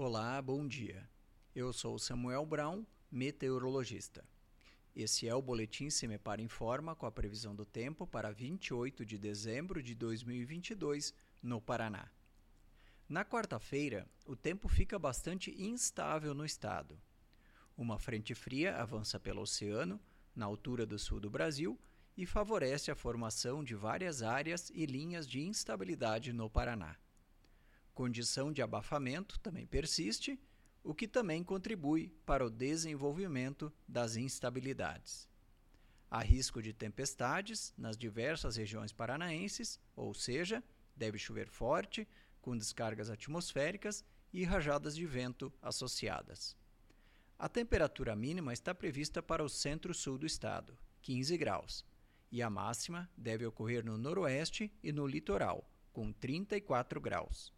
Olá, bom dia. Eu sou Samuel Brown, meteorologista. Esse é o Boletim Semepar Informa com a previsão do tempo para 28 de dezembro de 2022 no Paraná. Na quarta-feira, o tempo fica bastante instável no estado. Uma frente fria avança pelo oceano, na altura do sul do Brasil, e favorece a formação de várias áreas e linhas de instabilidade no Paraná condição de abafamento também persiste, o que também contribui para o desenvolvimento das instabilidades. Há risco de tempestades nas diversas regiões paranaenses, ou seja, deve chover forte, com descargas atmosféricas e rajadas de vento associadas. A temperatura mínima está prevista para o centro-sul do estado, 15 graus, e a máxima deve ocorrer no noroeste e no litoral, com 34 graus.